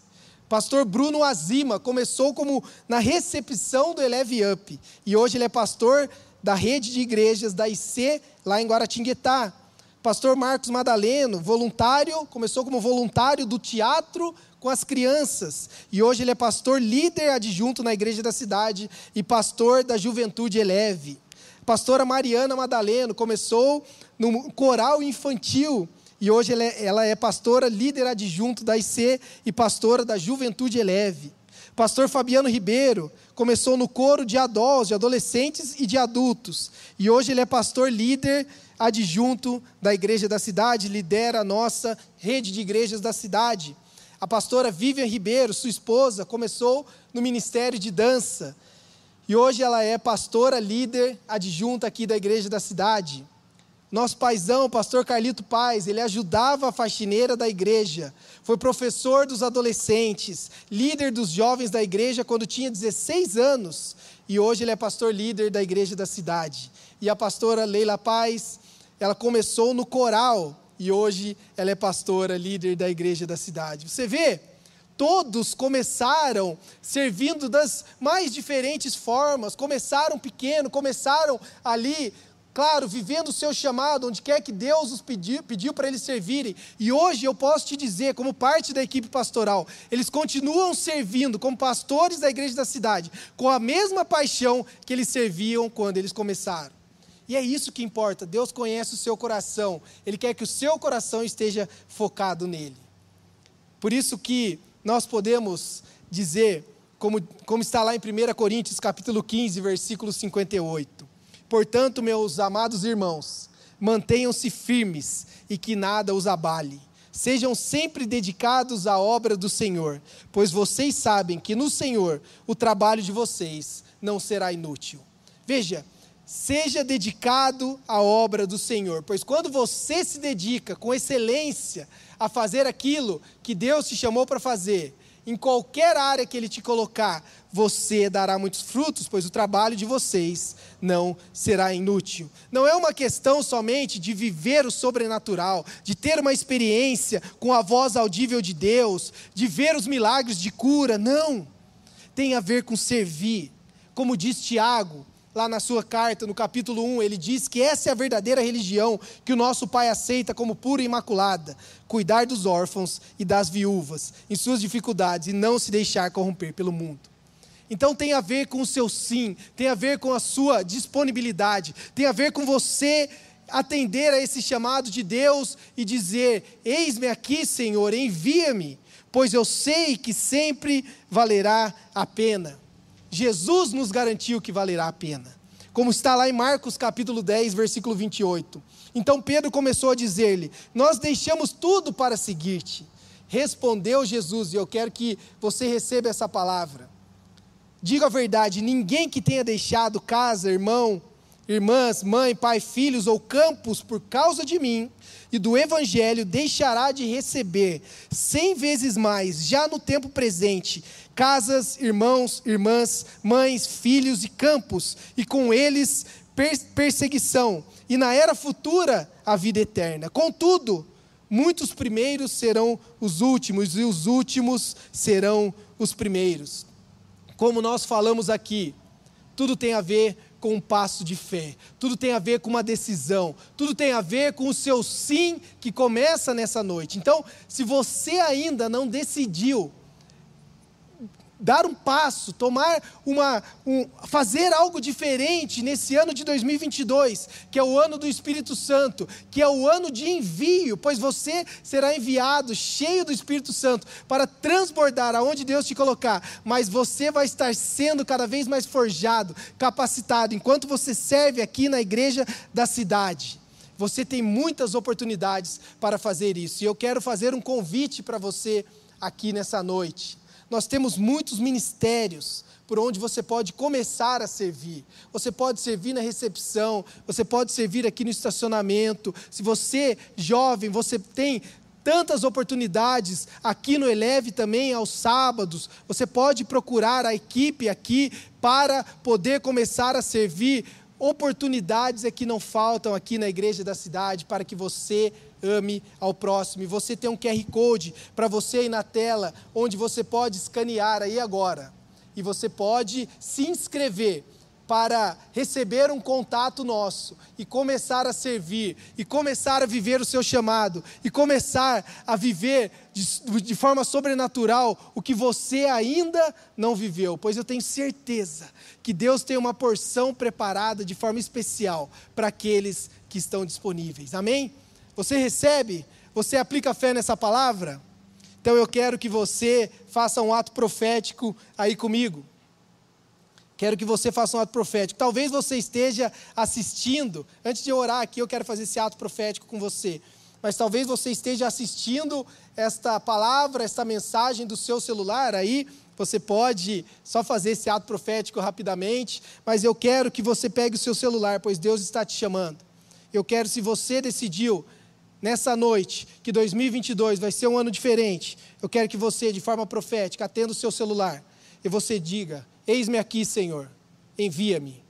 Pastor Bruno Azima começou como na recepção do Eleve Up e hoje ele é pastor da rede de igrejas da IC, lá em Guaratinguetá. Pastor Marcos Madaleno, voluntário, começou como voluntário do teatro com as crianças. E hoje ele é pastor líder adjunto na igreja da cidade e pastor da Juventude Eleve. Pastora Mariana Madaleno começou no coral infantil e hoje ela é, é pastora líder adjunto da IC e pastora da Juventude Eleve. Pastor Fabiano Ribeiro começou no coro de adultos, de adolescentes e de adultos. E hoje ele é pastor líder adjunto da igreja da cidade, lidera a nossa rede de igrejas da cidade. A pastora Vivian Ribeiro, sua esposa, começou no ministério de dança. E hoje ela é pastora líder adjunta aqui da igreja da cidade. Nosso paizão, o pastor Carlito Paz, ele ajudava a faxineira da igreja, foi professor dos adolescentes, líder dos jovens da igreja quando tinha 16 anos, e hoje ele é pastor líder da igreja da cidade. E a pastora Leila Paz, ela começou no coral, e hoje ela é pastora líder da igreja da cidade. Você vê? Todos começaram servindo das mais diferentes formas, começaram pequeno, começaram ali claro, vivendo o seu chamado, onde quer que Deus os pediu, pediu para eles servirem. E hoje eu posso te dizer, como parte da equipe pastoral, eles continuam servindo como pastores da igreja da cidade, com a mesma paixão que eles serviam quando eles começaram. E é isso que importa. Deus conhece o seu coração. Ele quer que o seu coração esteja focado nele. Por isso que nós podemos dizer, como, como está lá em 1 Coríntios capítulo 15, versículo 58. Portanto, meus amados irmãos, mantenham-se firmes e que nada os abale. Sejam sempre dedicados à obra do Senhor, pois vocês sabem que no Senhor o trabalho de vocês não será inútil. Veja, seja dedicado à obra do Senhor, pois quando você se dedica com excelência a fazer aquilo que Deus te chamou para fazer, em qualquer área que Ele te colocar, você dará muitos frutos, pois o trabalho de vocês não será inútil. Não é uma questão somente de viver o sobrenatural, de ter uma experiência com a voz audível de Deus, de ver os milagres de cura, não. Tem a ver com servir. Como diz Tiago, lá na sua carta, no capítulo 1, ele diz que essa é a verdadeira religião que o nosso Pai aceita como pura e imaculada: cuidar dos órfãos e das viúvas em suas dificuldades e não se deixar corromper pelo mundo. Então tem a ver com o seu sim, tem a ver com a sua disponibilidade, tem a ver com você atender a esse chamado de Deus e dizer: Eis-me aqui, Senhor, envia-me, pois eu sei que sempre valerá a pena. Jesus nos garantiu que valerá a pena. Como está lá em Marcos capítulo 10, versículo 28. Então Pedro começou a dizer-lhe: Nós deixamos tudo para seguir-te. Respondeu Jesus, e eu quero que você receba essa palavra. Diga a verdade: ninguém que tenha deixado casa, irmão, irmãs, mãe, pai, filhos ou campos por causa de mim e do evangelho deixará de receber cem vezes mais, já no tempo presente, casas, irmãos, irmãs, mães, filhos e campos, e com eles perseguição, e na era futura a vida eterna. Contudo, muitos primeiros serão os últimos, e os últimos serão os primeiros. Como nós falamos aqui, tudo tem a ver com um passo de fé, tudo tem a ver com uma decisão, tudo tem a ver com o seu sim que começa nessa noite. Então, se você ainda não decidiu dar um passo, tomar uma, um, fazer algo diferente nesse ano de 2022, que é o ano do Espírito Santo, que é o ano de envio, pois você será enviado cheio do Espírito Santo para transbordar aonde Deus te colocar, mas você vai estar sendo cada vez mais forjado, capacitado, enquanto você serve aqui na igreja da cidade. Você tem muitas oportunidades para fazer isso, e eu quero fazer um convite para você aqui nessa noite nós temos muitos ministérios por onde você pode começar a servir. Você pode servir na recepção, você pode servir aqui no estacionamento. Se você, jovem, você tem tantas oportunidades aqui no Eleve também aos sábados. Você pode procurar a equipe aqui para poder começar a servir. Oportunidades é que não faltam aqui na igreja da cidade para que você ame ao próximo. E você tem um QR Code para você aí na tela, onde você pode escanear aí agora. E você pode se inscrever para receber um contato nosso e começar a servir, e começar a viver o seu chamado, e começar a viver de, de, forma sobrenatural o que você ainda não viveu, pois eu tenho certeza que Deus tem uma porção preparada de forma especial para aqueles que estão disponíveis. Amém? Você recebe? Você aplica fé nessa palavra? Então eu quero que você faça um ato profético aí comigo. Quero que você faça um ato profético. Talvez você esteja assistindo. Antes de orar aqui, eu quero fazer esse ato profético com você. Mas talvez você esteja assistindo esta palavra, esta mensagem do seu celular aí. Você pode só fazer esse ato profético rapidamente. Mas eu quero que você pegue o seu celular, pois Deus está te chamando. Eu quero, se você decidiu nessa noite, que 2022 vai ser um ano diferente, eu quero que você, de forma profética, atenda o seu celular e você diga: Eis-me aqui, Senhor, envia-me.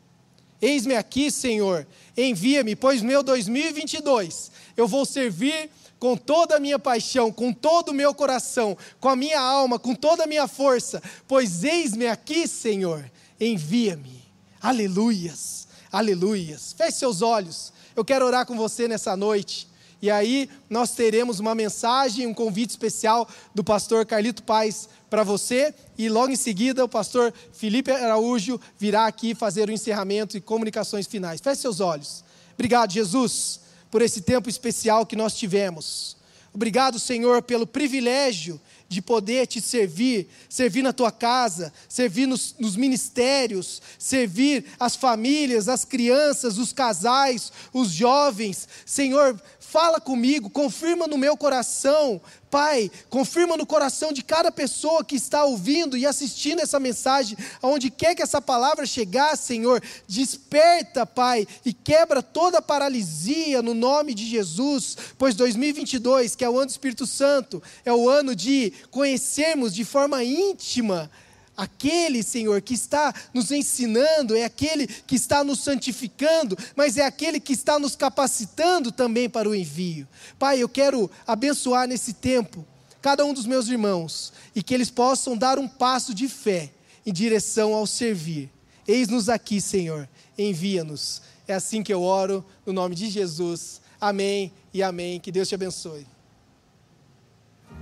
Eis-me aqui, Senhor, envia-me, pois meu 2022 eu vou servir com toda a minha paixão, com todo o meu coração, com a minha alma, com toda a minha força, pois eis-me aqui, Senhor, envia-me. Aleluias. Aleluias. Feche seus olhos. Eu quero orar com você nessa noite. E aí nós teremos uma mensagem, um convite especial do pastor Carlito Paz para você. E logo em seguida o pastor Felipe Araújo virá aqui fazer o encerramento e comunicações finais. Feche seus olhos. Obrigado, Jesus, por esse tempo especial que nós tivemos. Obrigado, Senhor, pelo privilégio de poder te servir, servir na tua casa, servir nos, nos, ministérios, servir as famílias, as crianças, os casais, os jovens. Senhor, fala comigo, confirma no meu coração, Pai, confirma no coração de cada pessoa que está ouvindo e assistindo essa mensagem, aonde quer que essa palavra chegar, Senhor, desperta, Pai, e quebra toda paralisia no nome de Jesus, pois 2022, que é o ano do Espírito Santo, é o ano de conhecermos de forma íntima Aquele, Senhor, que está nos ensinando, é aquele que está nos santificando, mas é aquele que está nos capacitando também para o envio. Pai, eu quero abençoar nesse tempo cada um dos meus irmãos e que eles possam dar um passo de fé em direção ao servir. Eis-nos aqui, Senhor, envia-nos. É assim que eu oro, no nome de Jesus. Amém e amém. Que Deus te abençoe.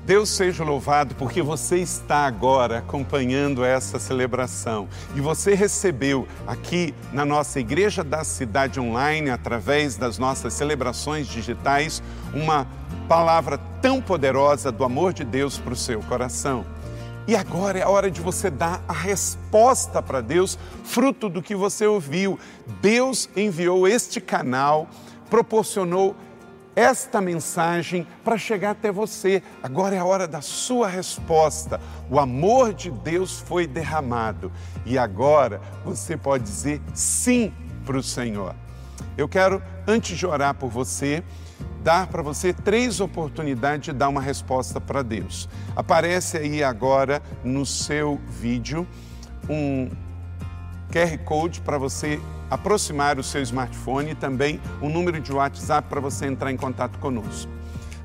Deus seja louvado porque você está agora acompanhando essa celebração e você recebeu aqui na nossa Igreja da Cidade Online, através das nossas celebrações digitais, uma palavra tão poderosa do amor de Deus para o seu coração. E agora é a hora de você dar a resposta para Deus, fruto do que você ouviu. Deus enviou este canal, proporcionou esta mensagem para chegar até você. Agora é a hora da sua resposta. O amor de Deus foi derramado e agora você pode dizer sim para o Senhor. Eu quero, antes de orar por você, dar para você três oportunidades de dar uma resposta para Deus. Aparece aí agora no seu vídeo um QR Code para você aproximar o seu smartphone e também um número de WhatsApp para você entrar em contato conosco.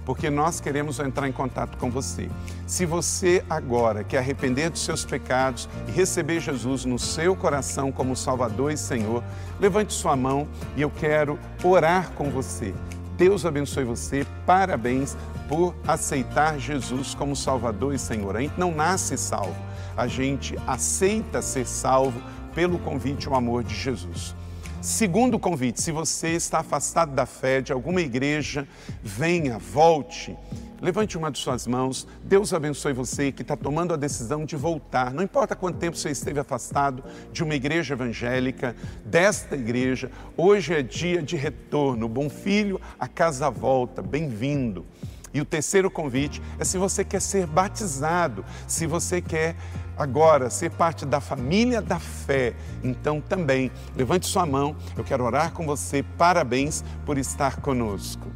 Porque nós queremos entrar em contato com você. Se você agora quer arrepender dos seus pecados e receber Jesus no seu coração como Salvador e Senhor, levante sua mão e eu quero orar com você. Deus abençoe você, parabéns por aceitar Jesus como Salvador e Senhor. A gente não nasce salvo, a gente aceita ser salvo pelo convite ao amor de Jesus. Segundo convite, se você está afastado da fé de alguma igreja, venha, volte. Levante uma de suas mãos. Deus abençoe você que está tomando a decisão de voltar. Não importa quanto tempo você esteve afastado de uma igreja evangélica, desta igreja, hoje é dia de retorno. Bom filho, a casa volta. Bem-vindo. E o terceiro convite é se você quer ser batizado, se você quer agora ser parte da família da fé, então também levante sua mão, eu quero orar com você. Parabéns por estar conosco.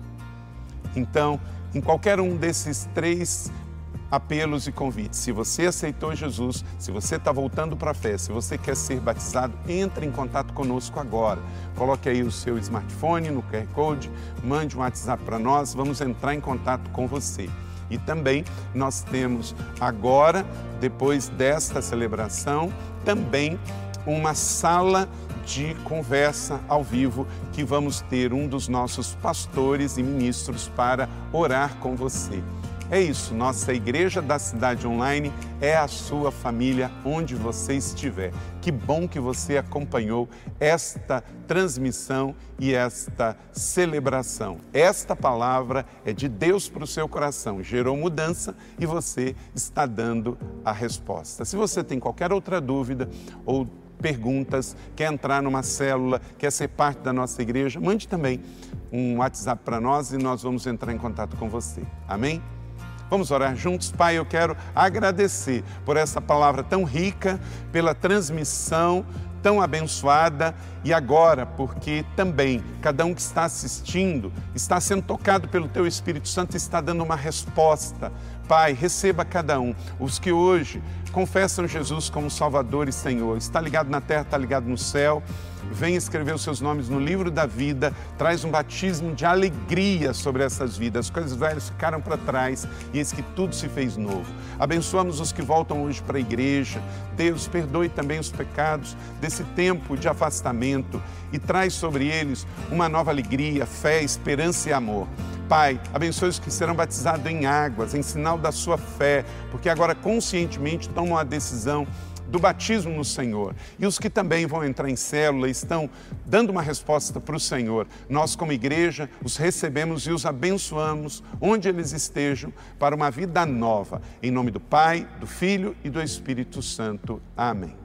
Então, em qualquer um desses três apelos e convites. Se você aceitou Jesus, se você está voltando para a fé, se você quer ser batizado, entre em contato conosco agora. Coloque aí o seu smartphone no QR Code, mande um WhatsApp para nós, vamos entrar em contato com você. E também nós temos agora, depois desta celebração, também uma sala de conversa ao vivo que vamos ter um dos nossos pastores e ministros para orar com você. É isso, nossa Igreja da Cidade Online é a sua família onde você estiver. Que bom que você acompanhou esta transmissão e esta celebração. Esta palavra é de Deus para o seu coração, gerou mudança e você está dando a resposta. Se você tem qualquer outra dúvida ou perguntas, quer entrar numa célula, quer ser parte da nossa igreja, mande também um WhatsApp para nós e nós vamos entrar em contato com você. Amém? Vamos orar juntos? Pai, eu quero agradecer por essa palavra tão rica, pela transmissão tão abençoada e agora, porque também cada um que está assistindo está sendo tocado pelo Teu Espírito Santo e está dando uma resposta. Pai, receba cada um. Os que hoje confessam Jesus como Salvador e Senhor, está ligado na terra, está ligado no céu vem escrever os seus nomes no livro da vida, traz um batismo de alegria sobre essas vidas. As coisas velhas ficaram para trás e eis que tudo se fez novo. Abençoamos os que voltam hoje para a igreja. Deus, perdoe também os pecados desse tempo de afastamento e traz sobre eles uma nova alegria, fé, esperança e amor. Pai, abençoe os que serão batizados em águas, em sinal da sua fé, porque agora conscientemente tomam a decisão do batismo no Senhor. E os que também vão entrar em célula estão dando uma resposta para o Senhor. Nós, como igreja, os recebemos e os abençoamos onde eles estejam para uma vida nova. Em nome do Pai, do Filho e do Espírito Santo. Amém.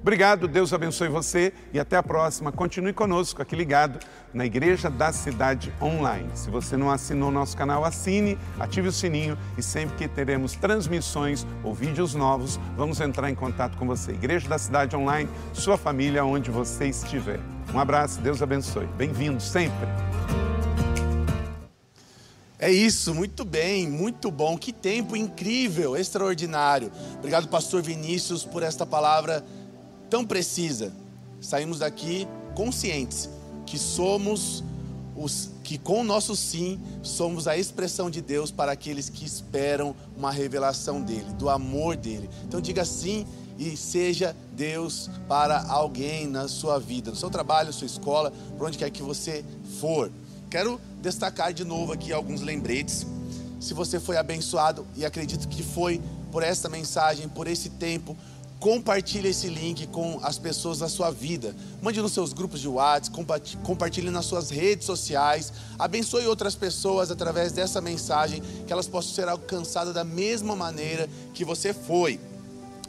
Obrigado, Deus abençoe você e até a próxima. Continue conosco aqui ligado na Igreja da Cidade Online. Se você não assinou nosso canal, assine, ative o sininho e sempre que teremos transmissões ou vídeos novos, vamos entrar em contato com você. Igreja da Cidade Online, sua família, onde você estiver. Um abraço, Deus abençoe. Bem-vindo sempre. É isso, muito bem, muito bom. Que tempo incrível, extraordinário. Obrigado, Pastor Vinícius, por esta palavra tão precisa, saímos daqui conscientes que somos os que com o nosso sim somos a expressão de Deus para aqueles que esperam uma revelação dele, do amor dele. Então diga sim e seja Deus para alguém na sua vida, no seu trabalho, na sua escola, por onde quer que você for. Quero destacar de novo aqui alguns lembretes. Se você foi abençoado e acredito que foi por esta mensagem, por esse tempo, Compartilhe esse link com as pessoas da sua vida. Mande nos seus grupos de WhatsApp, compartilhe nas suas redes sociais. Abençoe outras pessoas através dessa mensagem, que elas possam ser alcançadas da mesma maneira que você foi.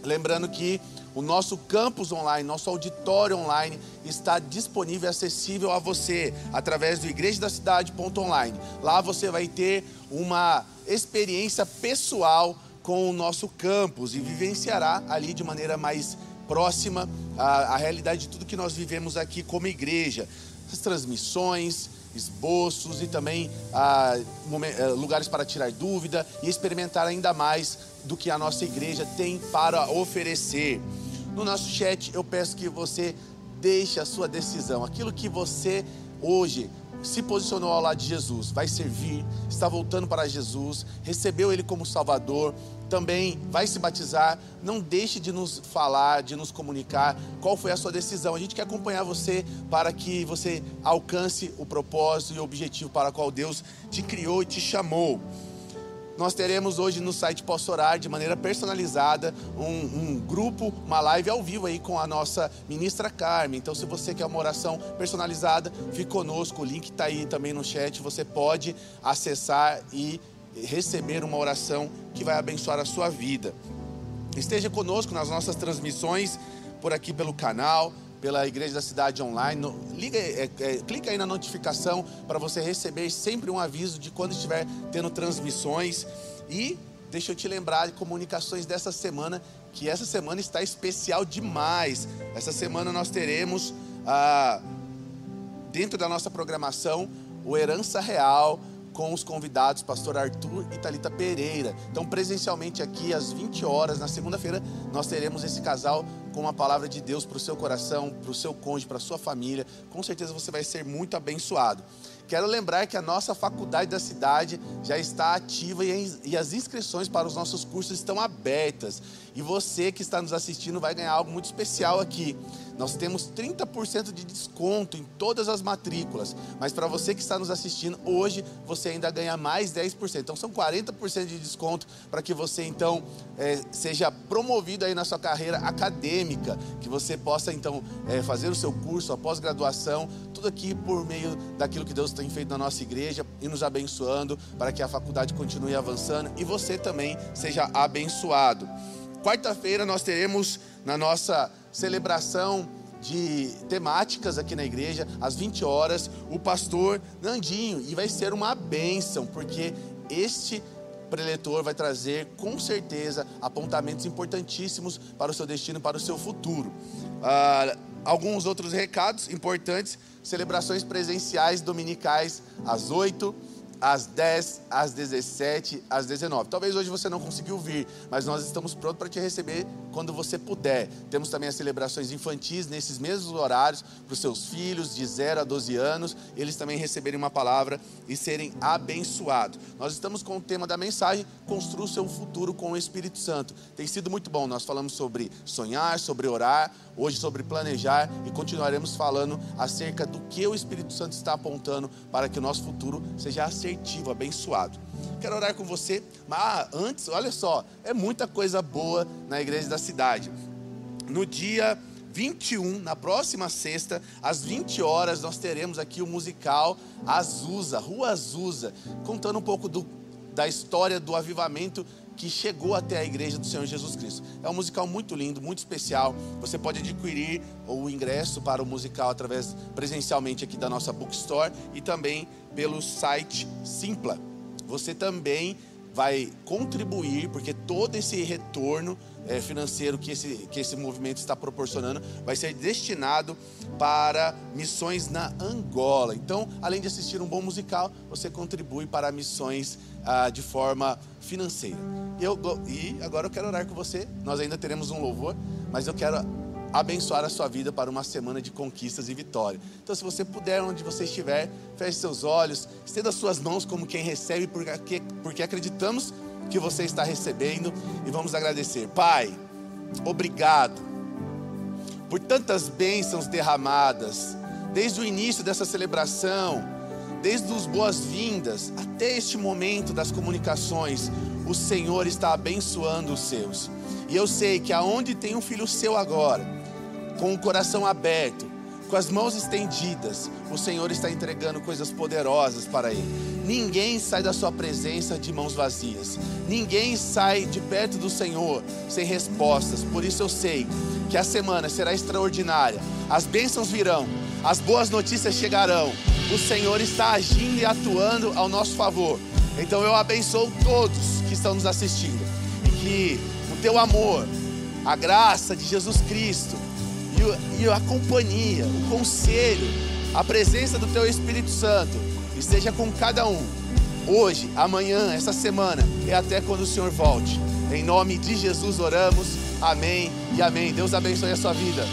Lembrando que o nosso campus online, nosso auditório online está disponível e acessível a você através do igrejadacidade.online. Lá você vai ter uma experiência pessoal com o nosso campus e vivenciará ali de maneira mais próxima a, a realidade de tudo que nós vivemos aqui como igreja. As transmissões, esboços e também ah, eh, lugares para tirar dúvida e experimentar ainda mais do que a nossa igreja tem para oferecer. No nosso chat eu peço que você deixe a sua decisão, aquilo que você hoje se posicionou ao lado de Jesus, vai servir, está voltando para Jesus, recebeu Ele como Salvador, também vai se batizar. Não deixe de nos falar, de nos comunicar qual foi a sua decisão. A gente quer acompanhar você para que você alcance o propósito e o objetivo para o qual Deus te criou e te chamou nós teremos hoje no site Posso Orar, de maneira personalizada, um, um, grupo, uma live ao vivo aí com a nossa ministra Carmen. Então, se você quer uma oração personalizada, fique conosco. O link está aí também no chat. Você pode acessar e receber uma oração que vai abençoar a sua vida. Esteja conosco nas nossas transmissões por aqui pelo canal pela Igreja da Cidade Online. Liga, é, é, clica aí na notificação para você receber sempre um aviso de quando estiver tendo transmissões. E deixa eu te lembrar de comunicações dessa semana, que essa semana está especial demais. Essa semana nós teremos, ah, dentro da nossa programação, o Herança Real com os convidados, pastor Arthur e Talita Pereira. Então, presencialmente aqui às 20 horas, na segunda-feira, nós teremos esse casal com uma palavra de Deus para o seu coração, para o seu cônjuge, para a sua família. Com certeza você vai ser muito abençoado. Quero lembrar que a nossa faculdade da cidade já está ativa e as inscrições para os nossos cursos estão abertas. E você que está nos assistindo vai ganhar algo muito especial aqui. Nós temos 30% de desconto em todas as matrículas, mas para você que está nos assistindo hoje, você ainda ganha mais 10%. Então são 40% de desconto para que você então é, seja promovido aí na sua carreira acadêmica, que você possa então é, fazer o seu curso, a pós-graduação, tudo aqui por meio daquilo que Deus tem feito na nossa igreja e nos abençoando para que a faculdade continue avançando e você também seja abençoado. Quarta-feira nós teremos na nossa celebração de temáticas aqui na igreja, às 20 horas, o pastor Nandinho, e vai ser uma bênção, porque este preletor vai trazer com certeza apontamentos importantíssimos para o seu destino, para o seu futuro. Ah, alguns outros recados importantes: celebrações presenciais dominicais às 8 às 10, às 17, às 19. Talvez hoje você não conseguiu vir, mas nós estamos prontos para te receber quando você puder. Temos também as celebrações infantis nesses mesmos horários para os seus filhos de 0 a 12 anos, eles também receberem uma palavra e serem abençoados. Nós estamos com o tema da mensagem: construa o seu futuro com o Espírito Santo. Tem sido muito bom. Nós falamos sobre sonhar, sobre orar, hoje sobre planejar e continuaremos falando acerca do que o Espírito Santo está apontando para que o nosso futuro seja abençoado. Quero orar com você, mas antes, olha só, é muita coisa boa na igreja da cidade. No dia 21, na próxima sexta, às 20 horas, nós teremos aqui o musical Azusa, Rua Azusa, contando um pouco do, da história do avivamento que chegou até a igreja do Senhor Jesus Cristo. É um musical muito lindo, muito especial. Você pode adquirir o ingresso para o musical através presencialmente aqui da nossa bookstore e também pelo site Simpla. Você também vai contribuir, porque todo esse retorno é, financeiro que esse, que esse movimento está proporcionando vai ser destinado para missões na Angola. Então, além de assistir um bom musical, você contribui para missões ah, de forma financeira. Eu, e agora eu quero orar com você. Nós ainda teremos um louvor, mas eu quero abençoar a sua vida para uma semana de conquistas e vitória. Então, se você puder, onde você estiver, feche seus olhos, estenda suas mãos como quem recebe, porque, porque acreditamos que você está recebendo e vamos agradecer. Pai, obrigado por tantas bênçãos derramadas, desde o início dessa celebração, desde as boas-vindas até este momento das comunicações, o Senhor está abençoando os seus. E eu sei que aonde tem um filho seu agora, com o coração aberto, com as mãos estendidas, o Senhor está entregando coisas poderosas para ele. Ninguém sai da sua presença de mãos vazias. Ninguém sai de perto do Senhor sem respostas. Por isso eu sei que a semana será extraordinária. As bênçãos virão, as boas notícias chegarão. O Senhor está agindo e atuando ao nosso favor. Então eu abençoo todos que estão nos assistindo e que o teu amor, a graça de Jesus Cristo e, a companhia, o conselho, a presença do Teu Espírito Santo esteja com cada um, hoje, amanhã, essa semana e até quando o Senhor volte. Em nome de Jesus oramos, amém e amém. Deus abençoe a sua vida.